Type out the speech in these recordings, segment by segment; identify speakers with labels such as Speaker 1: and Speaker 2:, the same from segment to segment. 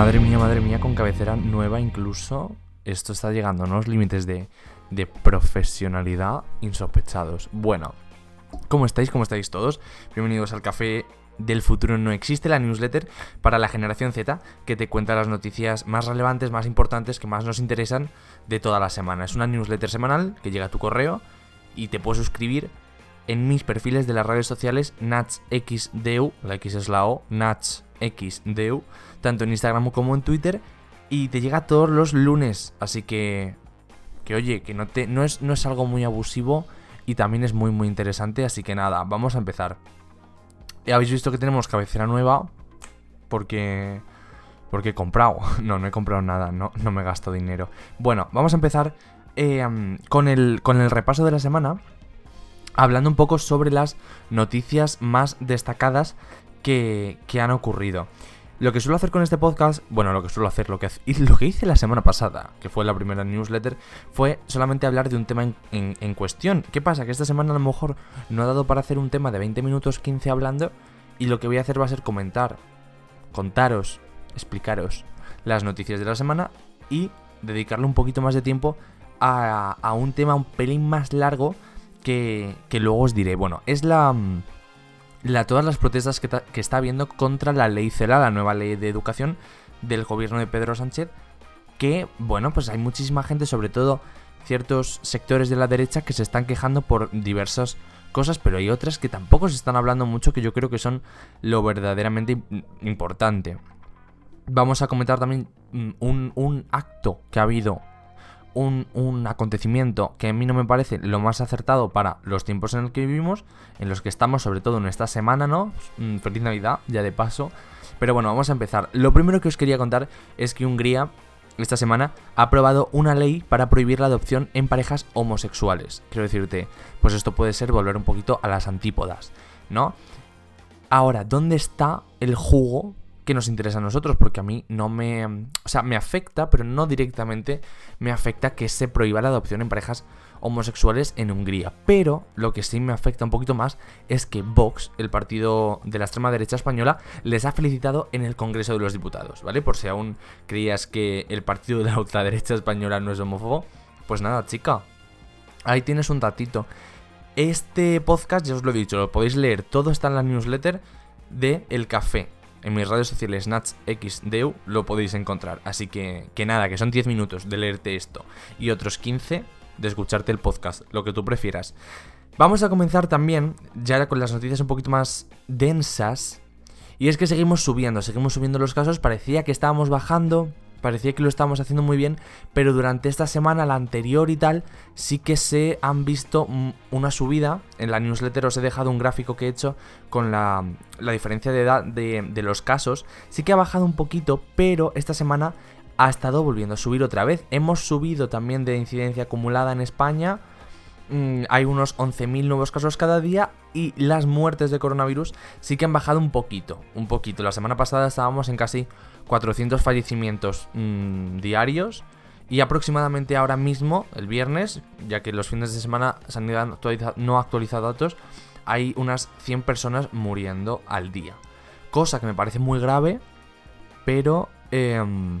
Speaker 1: Madre mía, madre mía, con cabecera nueva incluso. Esto está llegando a unos límites de, de profesionalidad insospechados. Bueno, ¿cómo estáis? ¿Cómo estáis todos? Bienvenidos al café del futuro no existe, la newsletter para la generación Z, que te cuenta las noticias más relevantes, más importantes, que más nos interesan de toda la semana. Es una newsletter semanal que llega a tu correo y te puedes suscribir en mis perfiles de las redes sociales NatsXDU, la X es la O, NatsXDU, tanto en Instagram como en Twitter, y te llega todos los lunes, así que que oye, que no no es no es algo muy abusivo y también es muy muy interesante, así que nada, vamos a empezar. Ya habéis visto que tenemos cabecera nueva porque porque he comprado. No, no he comprado nada, no, no me gasto dinero. Bueno, vamos a empezar eh, con, el, con el repaso de la semana hablando un poco sobre las noticias más destacadas que, han ocurrido. Lo que suelo hacer con este podcast, bueno, lo que suelo hacer, lo que, que hice la semana pasada, que fue la primera newsletter, fue solamente hablar de un tema en, cuestión. ¿Qué pasa? Que esta semana a lo mejor no ha dado para hacer un tema de 20 minutos 15 hablando y lo que voy a hacer va a ser comentar, contaros, explicaros las noticias de la semana y dedicarle un poquito más de tiempo a, a un tema un pelín más largo que, luego os diré. Bueno, es la, mm, la todas las protestas que, que, está habiendo contra la ley CELA, la nueva ley de educación del gobierno de Pedro Sánchez, que, bueno, pues hay muchísima gente, sobre todo ciertos sectores de la derecha, que se están quejando por diversas cosas, pero hay otras que tampoco se están hablando mucho, que yo creo que son lo verdaderamente importante. Vamos a comentar también mm, un, un acto que ha habido un, acontecimiento que a mí no me parece lo más acertado para los tiempos en los que vivimos, en los que estamos, sobre todo en esta semana, ¿no? Mm, feliz Navidad, ya de paso. Pero bueno, vamos a empezar. Lo primero que os quería contar es que Hungría esta semana ha aprobado una ley para prohibir la adopción en parejas homosexuales. Quiero decirte, pues esto puede ser volver un poquito a las antípodas, ¿no? Ahora, ¿dónde está el jugo que nos interesa a nosotros, porque a mí no me... O sea, me afecta, pero no directamente me afecta que se prohíba la adopción en parejas homosexuales en Hungría. Pero lo que sí me afecta un poquito más es que Vox, el partido de la extrema derecha española, les ha felicitado en el Congreso de los Diputados, ¿vale? Por si aún creías que el partido de la ultraderecha española no es homófobo, pues nada, chica. Ahí tienes un datito. Este podcast, ya os lo he dicho, lo podéis leer, todo está en la newsletter de El Café, en mis redes sociales NatsXDeu lo podéis encontrar. Así que, que nada, que son 10 minutos de leerte esto y otros 15 de escucharte el podcast, lo que tú prefieras. Vamos a comenzar también, ya con las noticias un poquito más densas. Y es que seguimos subiendo, seguimos subiendo los casos. Parecía que estábamos bajando, parecía que lo estábamos haciendo muy bien, pero durante esta semana, la anterior y tal, sí que se han visto una subida. En la newsletter os he dejado un gráfico que he hecho con la, diferencia de edad de, de los casos. Sí que ha bajado un poquito, pero esta semana ha estado volviendo a subir otra vez. Hemos subido también de incidencia acumulada en España. Mm, hay unos 11.000 nuevos casos cada día y las muertes de coronavirus sí que han bajado un poquito, un poquito. La semana pasada estábamos en casi 400 fallecimientos mm, diarios y aproximadamente ahora mismo, el viernes, ya que los fines de semana Sanidad no ha actualizado datos, hay unas 100 personas muriendo al día. Cosa que me parece muy grave, pero em,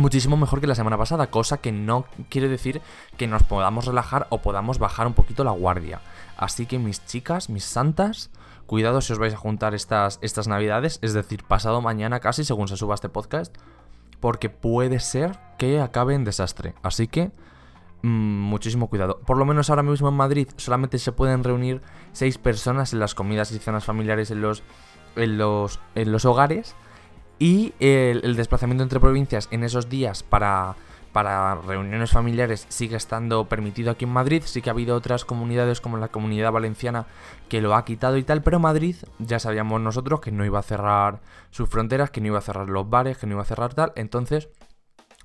Speaker 1: muchísimo mejor que la semana pasada, cosa que no quiere decir que nos podamos relajar o podamos bajar un poquito la guardia. Así que mis chicas, mis santas, Cuidado si os vais a juntar estas, estas navidades, es decir, pasado mañana casi, según se suba este podcast, porque puede ser que acabe en desastre. Así que, mmm, muchísimo cuidado. Por lo menos ahora mismo en Madrid solamente se pueden reunir seis personas en las comidas y cenas familiares en los, en los, en los hogares. Y el desplazamiento entre provincias en esos días para para reuniones familiares sigue estando permitido aquí en Madrid. Sí que ha habido otras comunidades como la comunidad valenciana que lo ha quitado y tal, pero Madrid ya sabíamos nosotros que no iba a cerrar sus fronteras, que no iba a cerrar los bares, que no iba a cerrar tal. Entonces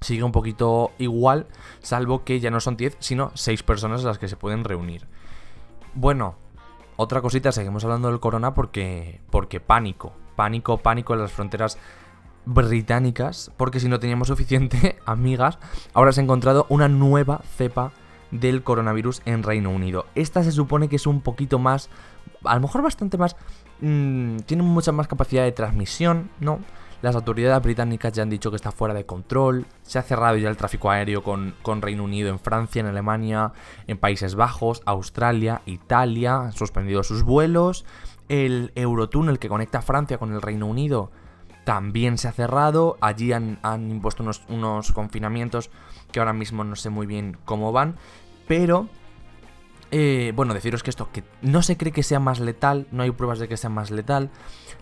Speaker 1: sigue un poquito igual, salvo que ya no son 10, sino 6 personas las que se pueden reunir. Bueno, otra cosita, seguimos hablando del corona porque, porque pánico, pánico, pánico en las fronteras británicas, porque si no teníamos suficiente amigas, ahora se ha encontrado una nueva cepa del coronavirus en Reino Unido. Esta se supone que es un poquito más, a lo mejor bastante más, mm, tiene mucha más capacidad de transmisión, ¿no? Las autoridades británicas ya han dicho que está fuera de control. Se ha cerrado ya el tráfico aéreo con, con Reino Unido en Francia, en Alemania, en Países Bajos, Australia, Italia. Han suspendido sus vuelos. El Eurotúnel que conecta Francia con el Reino Unido también se ha cerrado. Allí han, impuesto unos, unos, confinamientos que ahora mismo no sé muy bien cómo van. Pero, eh, bueno, deciros que esto, que no se cree que sea más letal, no hay pruebas de que sea más letal.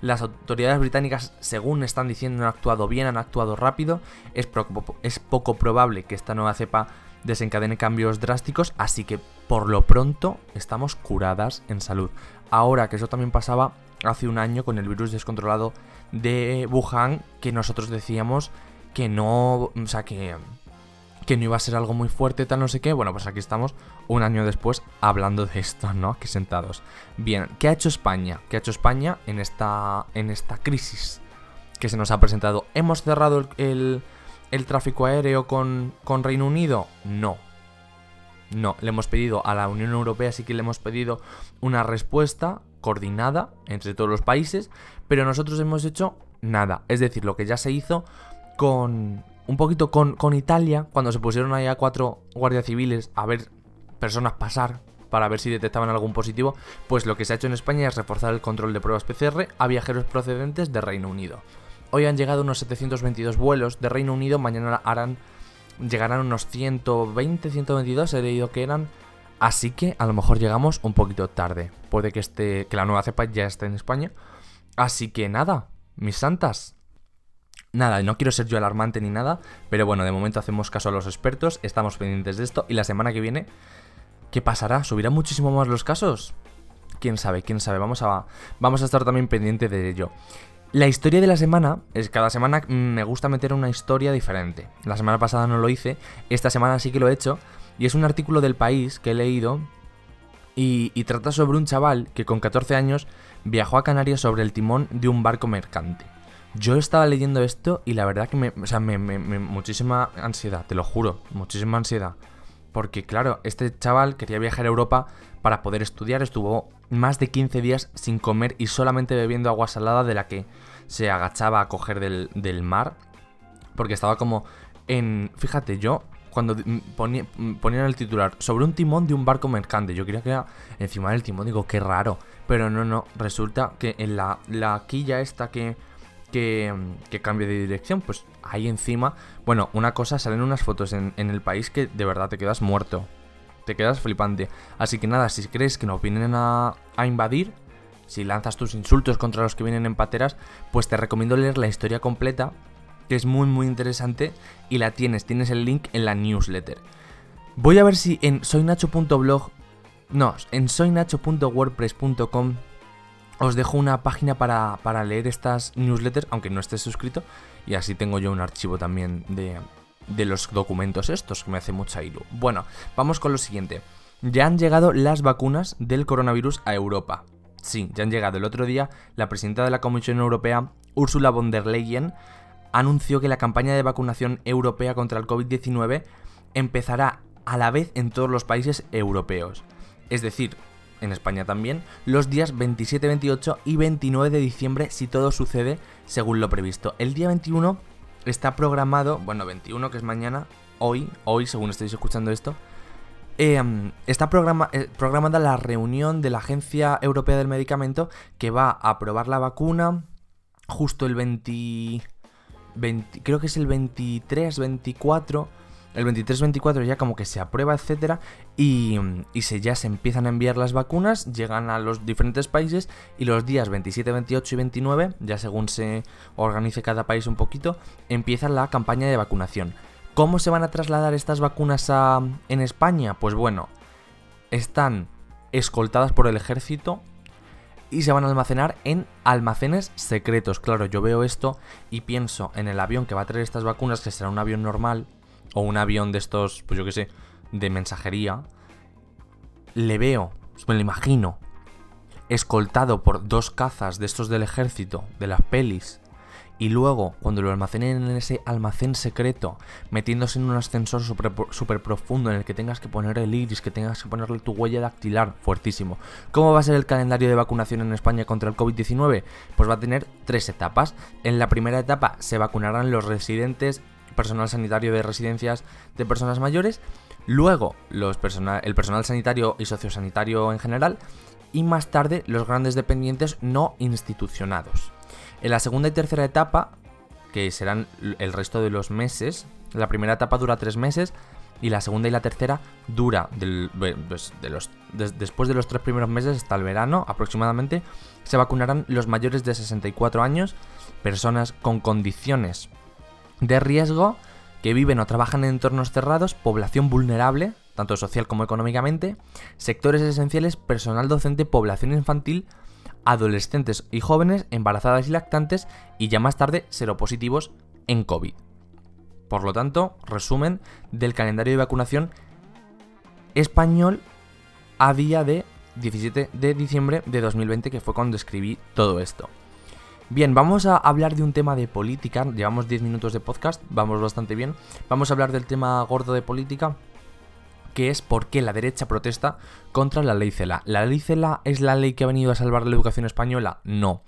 Speaker 1: Las autoridades británicas, según están diciendo, han actuado bien, han actuado rápido. Es, es poco probable que esta nueva cepa desencadene cambios drásticos, así que por lo pronto estamos curadas en salud. Ahora que eso también pasaba hace un año con el virus descontrolado de Wuhan, que nosotros decíamos que no, o sea, que, que no iba a ser algo muy fuerte, tal no sé qué. Bueno, pues aquí estamos un año después hablando de esto, ¿no? Aquí sentados. Bien, ¿qué ha hecho España? ¿Qué ha hecho España en esta, en esta crisis que se nos ha presentado? ¿Hemos cerrado el, el, tráfico aéreo con, con Reino Unido? No. No, le hemos pedido a la Unión Europea, sí que le hemos pedido una respuesta coordinada entre todos los países, pero nosotros hemos hecho nada. Es decir, lo que ya se hizo con un poquito con, con Italia, cuando se pusieron ahí a cuatro guardias civiles a ver personas pasar para ver si detectaban algún positivo, pues lo que se ha hecho en España es reforzar el control de pruebas PCR a viajeros procedentes de Reino Unido. Hoy han llegado unos 722 vuelos de Reino Unido, mañana harán llegarán unos 120, 122, he leído que eran Así que a lo mejor llegamos un poquito tarde. Puede que, esté, que la nueva cepa ya esté en España. Así que nada, mis santas. Nada, no quiero ser yo alarmante ni nada, pero bueno, de momento hacemos caso a los expertos, estamos pendientes de esto y la semana que viene, ¿qué pasará? ¿Subirán muchísimo más los casos? Quién sabe, quién sabe, vamos a, vamos a estar también pendientes de ello. La historia de la semana es cada semana me gusta meter una historia diferente. La semana pasada no lo hice, esta semana sí que lo he hecho y es un artículo del país que he leído y, trata sobre un chaval que con 14 años viajó a Canarias sobre el timón de un barco mercante. Yo estaba leyendo esto y la verdad que me, o sea, me, muchísima ansiedad, te lo juro, muchísima ansiedad. Porque claro, este chaval quería viajar a Europa para poder estudiar, estuvo más de 15 días sin comer y solamente bebiendo agua salada de la que se agachaba a coger del, del mar. Porque estaba como en... Fíjate, yo cuando ponían el titular sobre un timón de un barco mercante. Yo quería que era encima del timón, digo, qué raro. Pero no, no, resulta que en la, la quilla esta que, que, que cambia de dirección, pues ahí encima, bueno, una cosa, salen unas fotos en, el país que de verdad te quedas muerto. Te quedas flipante. Así que nada, si crees que nos vienen a, a invadir, si lanzas tus insultos contra los que vienen en pateras, pues te recomiendo leer la historia completa que es muy muy interesante y la tienes, tienes el link en la newsletter. Voy a ver si en soynacho.blog, no, en soynacho.wordpress.com os dejo una página para, para, leer estas newsletters, aunque no estés suscrito, y así tengo yo un archivo también de, de los documentos estos, que me hace mucha ilu. Bueno, vamos con lo siguiente. Ya han llegado las vacunas del coronavirus a Europa. Sí, ya han llegado. El otro día, la presidenta de la Comisión Europea, Ursula von der Leyen, anunció que la campaña de vacunación europea contra el COVID-19 empezará a la vez en todos los países europeos. Es decir, en España también, los días 27, 28 y 29 de diciembre si todo sucede según lo previsto. El día 21 está programado, bueno, 21 que es mañana, hoy, hoy según estéis escuchando esto, em, está eh, programada la reunión de la Agencia Europea del Medicamento que va a aprobar la vacuna justo el 20 creo que es el 23, 24. El 23-24 ya como que se aprueba, etcétera, y, se, ya se empiezan a enviar las vacunas, llegan a los diferentes países y los días 27, 28 y 29, ya según se organice cada país un poquito, empieza la campaña de vacunación. ¿Cómo se van a trasladar estas vacunas a, en España? Pues bueno, están escoltadas por el ejército y se van a almacenar en almacenes secretos. Claro, yo veo esto y pienso en el avión que va a traer estas vacunas, que será un avión normal o un avión de estos, pues yo qué sé, de mensajería. Le veo, me lo imagino, escoltado por dos cazas de estos del ejército, de las pelis, y luego cuando lo almacenen en ese almacén secreto, metiéndose en un ascensor súper profundo en el que tengas que poner el iris, que tengas que ponerle tu huella dactilar, fuertísimo. ¿Cómo va a ser el calendario de vacunación en España contra el COVID-19? Pues va a tener tres etapas. En la primera etapa se vacunarán los residentes, personal sanitario de residencias de personas mayores, luego los el personal sanitario y sociosanitario en general, y más tarde los grandes dependientes no institucionados. En la segunda y tercera etapa, que serán el resto de los meses, la primera etapa dura tres meses y la segunda y la tercera dura pues, después de los tres primeros meses hasta el verano aproximadamente. Se vacunarán los mayores de 64 años, personas con condiciones de riesgo que viven o trabajan en entornos cerrados, población vulnerable, tanto social como económicamente, sectores esenciales, personal docente, población infantil, adolescentes y jóvenes, embarazadas y lactantes, y ya más tarde seropositivos en COVID. Por lo tanto, resumen del calendario de vacunación español a día de 17 de diciembre de 2020, que fue cuando escribí todo esto. Bien, vamos a hablar de un tema de política. Llevamos 10 minutos de podcast, vamos bastante bien. Vamos a hablar del tema gordo de política, que es por qué la derecha protesta contra la ley CELA. ¿La ley CELA es la ley que ha venido a salvar la educación española? No.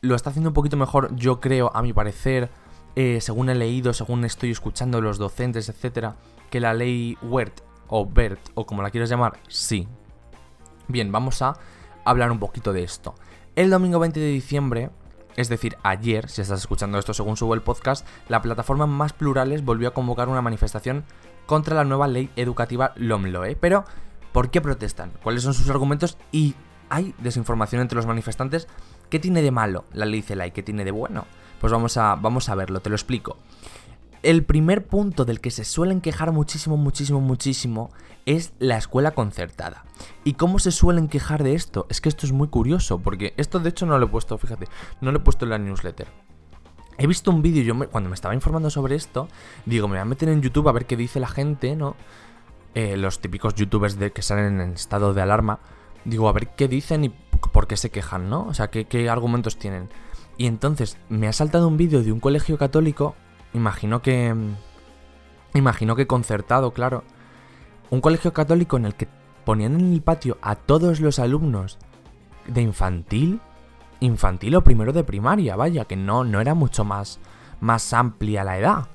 Speaker 1: Lo está haciendo un poquito mejor, yo creo, a mi parecer, eh, según he leído, según estoy escuchando los docentes, etcétera, que la ley WERT o BERT, o como la quieras llamar, sí. Bien, vamos a hablar un poquito de esto. El domingo 20 de diciembre, es decir, ayer, si estás escuchando esto según subo el podcast, la plataforma Más Plurales volvió a convocar una manifestación contra la nueva ley educativa LOMLOE. Pero, ¿por qué protestan? ¿Cuáles son sus argumentos? Y hay desinformación entre los manifestantes. ¿Qué tiene de malo la ley CELA y qué tiene de bueno? Pues vamos a, vamos a verlo, te lo explico. El primer punto del que se suelen quejar muchísimo, muchísimo, muchísimo es la escuela concertada. ¿Y cómo se suelen quejar de esto? Es que esto es muy curioso, porque esto de hecho no lo he puesto, fíjate, no lo he puesto en la newsletter. He visto un vídeo, yo cuando me estaba informando sobre esto, digo, me voy a meter en YouTube a ver qué dice la gente, ¿no? Eh, los típicos youtubers de, que salen en estado de alarma. Digo, a ver qué dicen y por qué se quejan, ¿no? O sea, qué, qué argumentos tienen. Y entonces me ha saltado un vídeo de un colegio católico Imagino que... Imagino que concertado, claro. Un colegio católico en el que ponían en el patio a todos los alumnos de infantil, infantil o primero de primaria, vaya, que no, no era mucho más, más amplia la edad.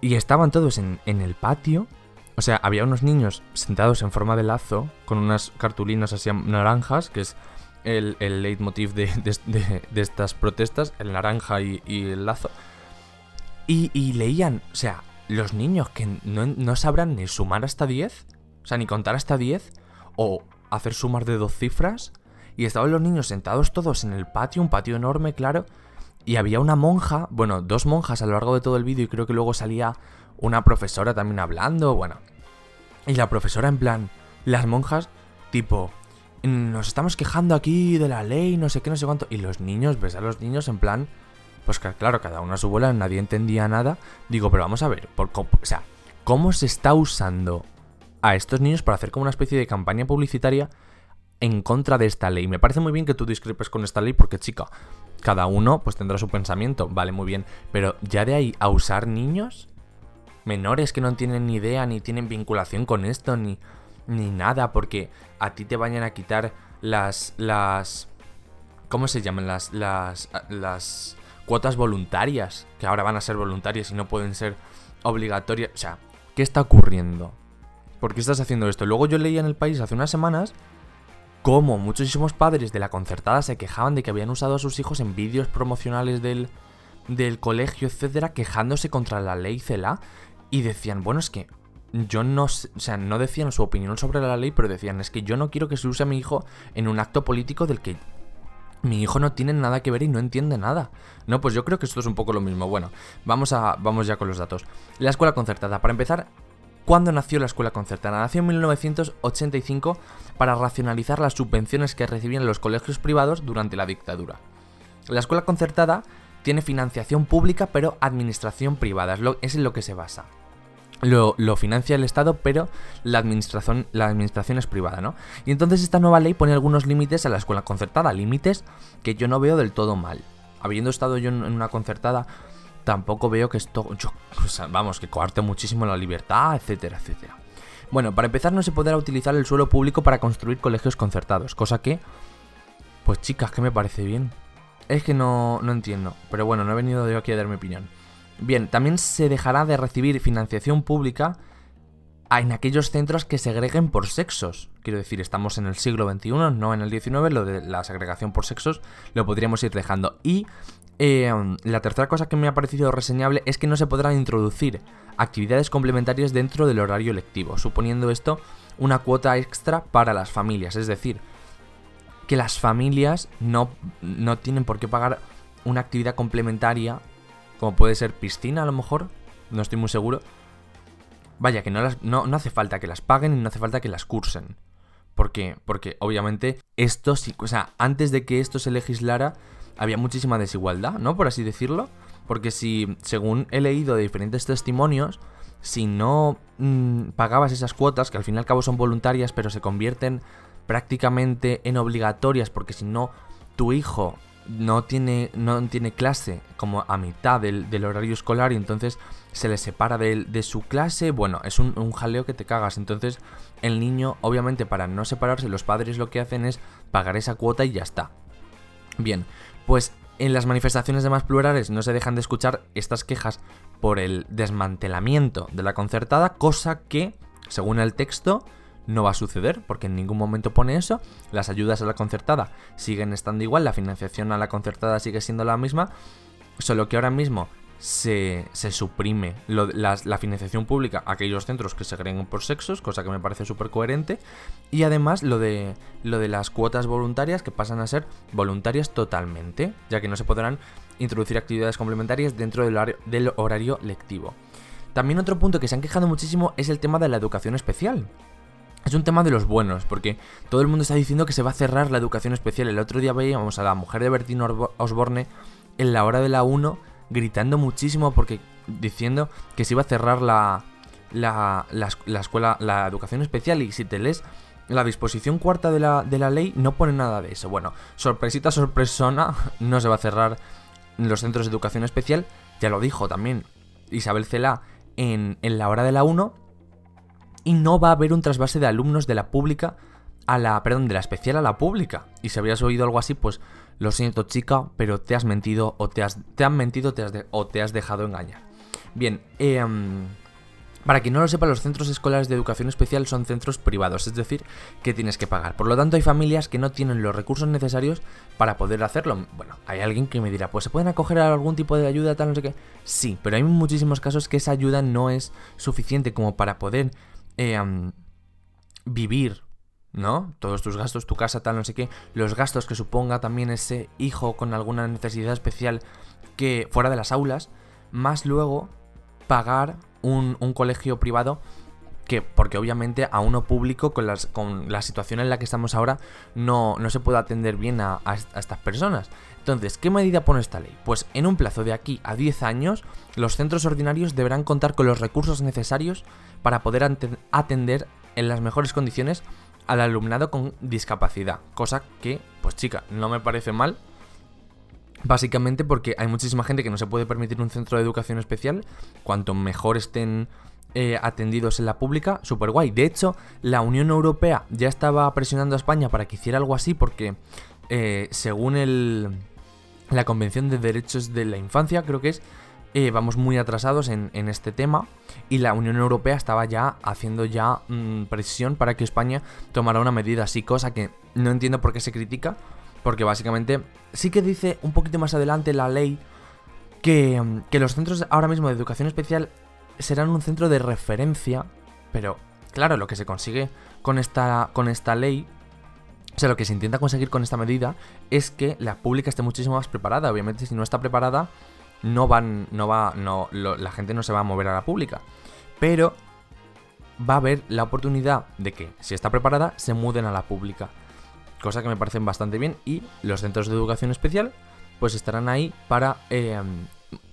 Speaker 1: Y estaban todos en, el patio. O sea, había unos niños sentados en forma de lazo, con unas cartulinas así naranjas, que es el, el leitmotiv de, de, estas protestas, el naranja y el lazo. Y, leían, o sea, los niños que no, sabrán ni sumar hasta 10, o sea, ni contar hasta 10, o hacer sumas de dos cifras, y estaban los niños sentados todos en el patio, un patio enorme, claro, y había una monja, bueno, dos monjas a lo largo de todo el vídeo, y creo que luego salía una profesora también hablando, bueno. Y la profesora en plan, las monjas, tipo, nos estamos quejando aquí de la ley, no sé qué, no sé cuánto, y los niños, ves a los niños en plan pues claro, cada uno a su bola, nadie entendía nada. Digo, pero vamos a ver, por, o sea, ¿cómo se está usando a estos niños para hacer como una especie de campaña publicitaria en contra de esta ley? Me parece muy bien que tú discrepes con esta ley porque, chica, cada uno pues tendrá su pensamiento, vale, muy bien. Pero ya de ahí a usar niños menores que no tienen ni idea, ni tienen vinculación con esto, ni, ni nada, porque a ti te vayan a quitar las... las ¿Cómo se llaman? Las... las... las cuotas voluntarias, que ahora van a ser voluntarias y no pueden ser obligatorias. O sea, ¿qué está ocurriendo? ¿Por qué estás haciendo esto? Luego yo leía en el país hace unas semanas cómo muchísimos padres de la concertada se quejaban de que habían usado a sus hijos en vídeos promocionales del, del colegio, etcétera, quejándose contra la ley CELA y decían, bueno, es que yo no, o sea, no decían su opinión sobre la ley, pero decían, es que yo no quiero que se use a mi hijo en un acto político del que mi hijo no tiene nada que ver y no entiende nada. No, pues yo creo que esto es un poco lo mismo. Bueno, vamos, a, vamos ya con los datos. La escuela concertada. Para empezar, ¿cuándo nació la escuela concertada? Nació en 1985 para racionalizar las subvenciones que recibían los colegios privados durante la dictadura. La escuela concertada tiene financiación pública pero administración privada, es, es en lo que se basa lo, financia el Estado, pero la administración, la administración es privada, ¿no? Y entonces esta nueva ley pone algunos límites a la escuela concertada, límites que yo no veo del todo mal. habiendo estado yo en una concertada, tampoco veo que esto, vamos, que coarte muchísimo la libertad, etcétera, etcétera. Bueno, para empezar no se podrá utilizar el suelo público para construir colegios concertados, cosa que, pues chicas, que me parece bien. Es que no, no entiendo, pero bueno, no he venido yo aquí a dar mi opinión. Bien, también se dejará de recibir financiación pública en aquellos centros que segreguen por sexos. Quiero decir, estamos en el siglo XXI, no en el XIX, lo de la segregación por sexos lo podríamos ir dejando. Y eh, la tercera cosa que me ha parecido reseñable es que no se podrán introducir actividades complementarias dentro del horario lectivo, suponiendo esto una cuota extra para las familias. Es decir, que las familias no, no tienen por qué pagar una actividad complementaria, como puede ser piscina a lo mejor, no estoy muy seguro. Vaya, que no, las, no, no hace falta que las paguen y no hace falta que las cursen. ¿Por qué? Porque obviamente esto sí, o sea, antes de que esto se legislara, había muchísima desigualdad, ¿no? Por así decirlo. Porque si, según he leído de diferentes testimonios, si no mm, pagabas esas cuotas, que al fin y al cabo son voluntarias, pero se convierten prácticamente en obligatorias, porque si no, tu hijo no tiene, no tiene clase como a mitad del, horario escolar y entonces se le separa de, su clase, bueno, es un, un, jaleo que te cagas. Entonces el niño, obviamente para no separarse, los padres lo que hacen es pagar esa cuota y ya está. Bien, pues en las manifestaciones de más plurales no se dejan de escuchar estas quejas por el desmantelamiento de la concertada, cosa que, según el texto, no va a suceder, porque en ningún momento pone eso. Las ayudas a la concertada siguen estando igual, la financiación a la concertada sigue siendo la misma, solo que ahora mismo se, suprime la, financiación pública a aquellos centros que se creen por sexos, cosa que me parece súper coherente, y además lo de, las cuotas voluntarias que pasan a ser voluntarias totalmente, ya que no se podrán introducir actividades complementarias dentro del horario, lectivo. También otro punto que se han quejado muchísimo es el tema de la educación especial. Es un tema de los buenos, porque todo el mundo está diciendo que se va a cerrar la educación especial. El otro día veíamos a la mujer de Bertino Osborne en la hora de la 1 gritando muchísimo porque diciendo que se iba a cerrar la, la, la, escuela, la educación especial y si te lees la disposición cuarta de la, de la ley no pone nada de eso. Bueno, sorpresita, sorpresona, no se va a cerrar los centros de educación especial, ya lo dijo también Isabel Cela en, en la hora de la 1 y no va a haber un trasvase de alumnos de la pública a la, perdón, de la especial a la pública. Y si habrías oído algo así, pues lo siento chica, pero te has mentido o te, has, han mentido te has o te has dejado engañar. Bien, em, para quien no lo sepa, los centros escolares de educación especial son centros privados, es decir, que tienes que pagar. Por lo tanto, hay familias que no tienen los recursos necesarios para poder hacerlo. Bueno, hay alguien que me dirá, pues se pueden acoger a algún tipo de ayuda, tal, no sé qué. Sí, pero hay muchísimos casos que esa ayuda no es suficiente como para poder em, vivir ¿no? Todos tus gastos, tu casa, tal, no sé qué, los gastos que suponga también ese hijo con alguna necesidad especial que fuera de las aulas, más luego pagar un, colegio privado que, porque obviamente a uno público con, las, con la situación en la que estamos ahora no, no se puede atender bien a, a, estas personas. Entonces, ¿qué medida pone esta ley? Pues en un plazo de aquí a 10 años, los centros ordinarios deberán contar con los recursos necesarios para poder atender en las mejores condiciones al alumnado con discapacidad. Cosa que, pues chica, no me parece mal. Básicamente porque hay muchísima gente que no se puede permitir un centro de educación especial. Cuanto mejor estén eh, atendidos en la pública, súper guay. De hecho, la Unión Europea ya estaba presionando a España para que hiciera algo así porque, eh, según el, la Convención de Derechos de la Infancia, creo que es, eh, vamos muy atrasados en, este tema y la Unión Europea estaba ya haciendo ya mm, presión para que España tomara una medida así, cosa que no entiendo por qué se critica, porque básicamente sí que dice un poquito más adelante la ley que, mm, que los centros ahora mismo de educación especial serán un centro de referencia, pero claro, lo que se consigue con esta, con esta ley o sea, lo que se intenta conseguir con esta medida es que la pública esté muchísimo más preparada. Obviamente, si no está preparada, no van, no va, no, la gente no se va a mover a la pública. Pero va a haber la oportunidad de que, si está preparada, se muden a la pública. Cosa que me parecen bastante bien. Y los centros de educación especial, pues estarán ahí para eh,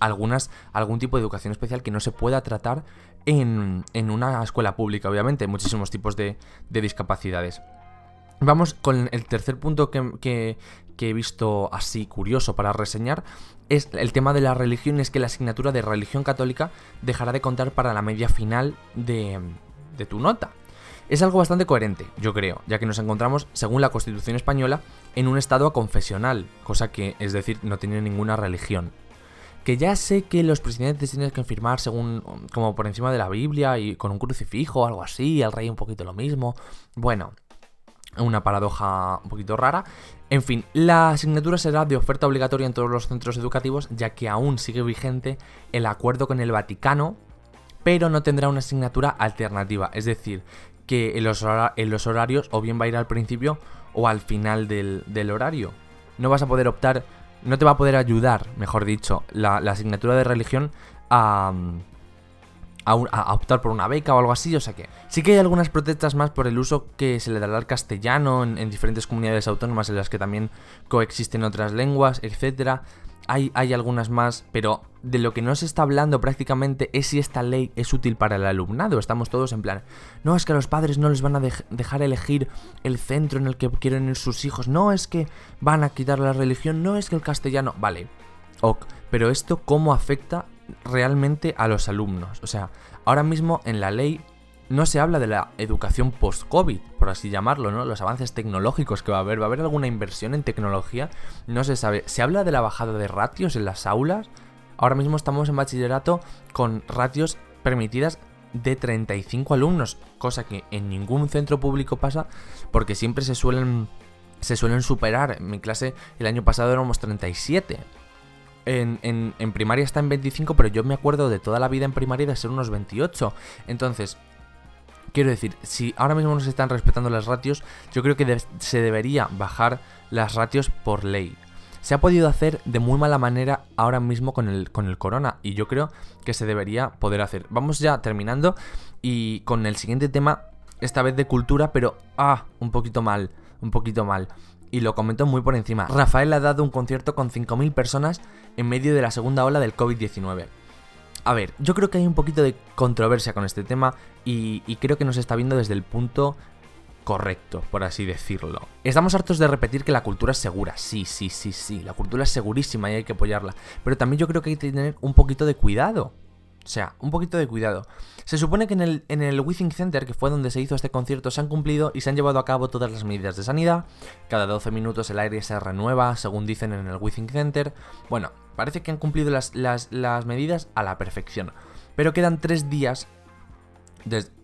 Speaker 1: algunas, algún tipo de educación especial que no se pueda tratar en, en una escuela pública, obviamente. Muchísimos tipos de, de discapacidades. Vamos con el tercer punto que, he visto así curioso para reseñar. Es el tema de la religión, es que la asignatura de religión católica dejará de contar para la media final de, de tu nota. Es algo bastante coherente, yo creo, ya que nos encontramos, según la Constitución española, en un estado confesional, cosa que, es decir, no tiene ninguna religión. Que ya sé que los presidentes tienen que firmar según, como por encima de la Biblia y con un crucifijo algo así, el rey un poquito lo mismo. Bueno, una paradoja un poquito rara. En fin, la asignatura será de oferta obligatoria en todos los centros educativos, ya que aún sigue vigente el acuerdo con el Vaticano, pero no tendrá una asignatura alternativa. Es decir, que en los, horarios o bien va a ir al principio o al final del, horario. No vas a poder optar, no te va a poder ayudar, mejor dicho, la, asignatura de religión a, a, optar por una beca o algo así, o sea que sí que hay algunas protestas más por el uso que se le dará al castellano en, en diferentes comunidades autónomas en las que también coexisten otras lenguas, etcétera. Hay, algunas más, pero de lo que no se está hablando prácticamente es si esta ley es útil para el alumnado. Estamos todos en plan, no es que a los padres no les van a dejar elegir el centro en el que quieren ir sus hijos, no es que van a quitar la religión, no es que el castellano, vale, ok, pero esto cómo afecta realmente a los alumnos. O sea, ahora mismo en la ley no se habla de la educación post-COVID, por así llamarlo, ¿no? Los avances tecnológicos que va a haber, va a haber alguna inversión en tecnología, no se sabe. Se habla de la bajada de ratios en las aulas. Ahora mismo estamos en bachillerato con ratios permitidas de 35 alumnos, cosa que en ningún centro público pasa porque siempre se suelen se suelen superar. En mi clase el año pasado éramos 37. En, primaria está en 25, pero yo me acuerdo de toda la vida en primaria de ser unos 28. Entonces, Quiero decir, si ahora mismo no se están respetando las ratios, yo creo que se debería bajar las ratios por ley. Se ha podido hacer de muy mala manera ahora mismo con el, con el corona y yo creo que se debería poder hacer. Vamos ya terminando y con el siguiente tema, esta vez de cultura, pero ah, un poquito mal, un poquito mal. Y lo comento muy por encima. Rafael ha dado un concierto con 5.000 personas en medio de la segunda ola del COVID-19. A ver, yo creo que hay un poquito de controversia con este tema y, creo que nos está viendo desde el punto correcto, por así decirlo. Estamos hartos de repetir que la cultura es segura. Sí, sí, sí, sí. La cultura es segurísima y hay que apoyarla. Pero también yo creo que hay que tener un poquito de cuidado. O sea, un poquito de cuidado. Se supone que en el, en el Withing Center, que fue donde se hizo este concierto, se han cumplido y se han llevado a cabo todas las medidas de sanidad. Cada 12 minutos el aire se renueva, según dicen en el Withing Center. Bueno, parece que han cumplido las, medidas a la perfección. Pero quedan 3 días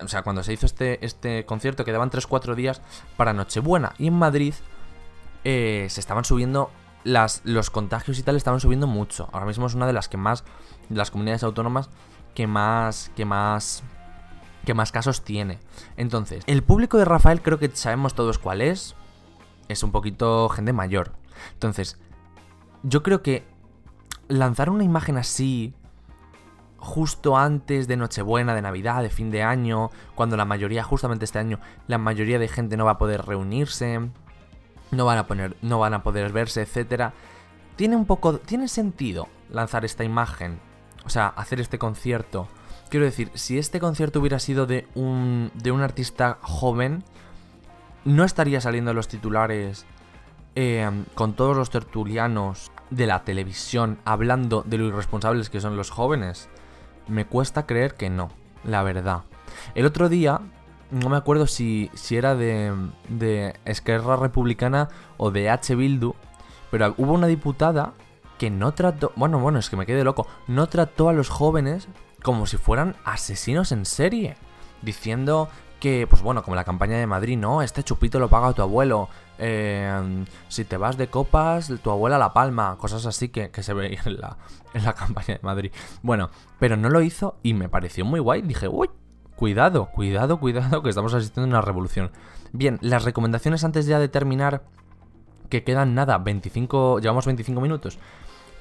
Speaker 1: o sea, cuando se hizo este, este concierto quedaban 3-4 días para Nochebuena. Y en Madrid eh, se estaban subiendo las, los contagios y tal, estaban subiendo mucho. Ahora mismo es una de las que más, las comunidades autónomas que más, que más, que más casos tiene. Entonces, el público de Rafael creo que sabemos todos cuál es. Es un poquito gente mayor. Entonces, yo creo que lanzar una imagen así justo antes de Nochebuena, de Navidad, de fin de año, cuando la mayoría, justamente este año, la mayoría de gente no va a poder reunirse, no van a poner, no van a poder verse, etcétera. Tiene un poco, tiene sentido lanzar esta imagen o sea, hacer este concierto. Quiero decir, si este concierto hubiera sido de un, de un artista joven, no estaría saliendo los titulares eh, con todos los tertulianos de la televisión hablando de lo irresponsables que son los jóvenes. Me cuesta creer que no, la verdad. El otro día, no me acuerdo si, si era de, de Esquerra Republicana o de H. Bildu, pero hubo una diputada que no trató, bueno, bueno, es que me quedé loco, no trató a los jóvenes como si fueran asesinos en serie, diciendo que, pues bueno, como la campaña de Madrid, no, este chupito lo paga tu abuelo, eh, si te vas de copas, tu abuela la palma, cosas así que, se veían en la, en la campaña de Madrid. Bueno, pero no lo hizo y me pareció muy guay, dije, uy, cuidado, cuidado, cuidado, que estamos asistiendo a una revolución. Bien, las recomendaciones antes ya de terminar, que quedan nada, 25, llevamos 25 minutos.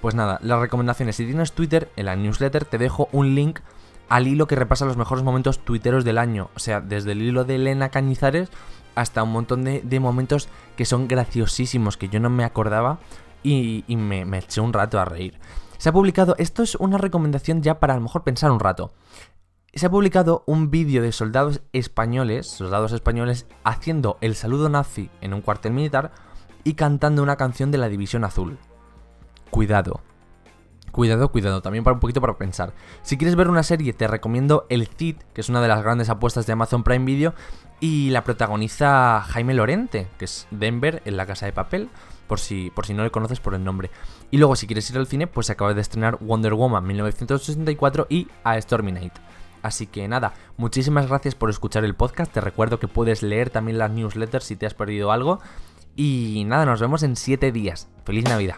Speaker 1: Pues nada, las recomendaciones. Si tienes Twitter, en la newsletter te dejo un link al hilo que repasa los mejores momentos tuiteros del año. O sea, desde el hilo de Elena Cañizares hasta un montón de, momentos que son graciosísimos, que yo no me acordaba y, me, me, eché un rato a reír. Se ha publicado, esto es una recomendación ya para a lo mejor pensar un rato. se ha publicado un vídeo de soldados españoles, soldados españoles, haciendo el saludo nazi en un cuartel militar y cantando una canción de la División Azul. Cuidado. Cuidado, cuidado, también para un poquito para pensar. Si quieres ver una serie, te recomiendo El Cid, que es una de las grandes apuestas de Amazon Prime Video, y la protagoniza Jaime Lorente, que es Denver en la casa de papel, por si, por si no le conoces por el nombre. Y luego, si quieres ir al cine, pues acaba de estrenar Wonder Woman 1964 y A Stormy Night. Así que nada, muchísimas gracias por escuchar el podcast. Te recuerdo que puedes leer también las newsletters si te has perdido algo. Y nada, nos vemos en 7 días. Feliz Navidad.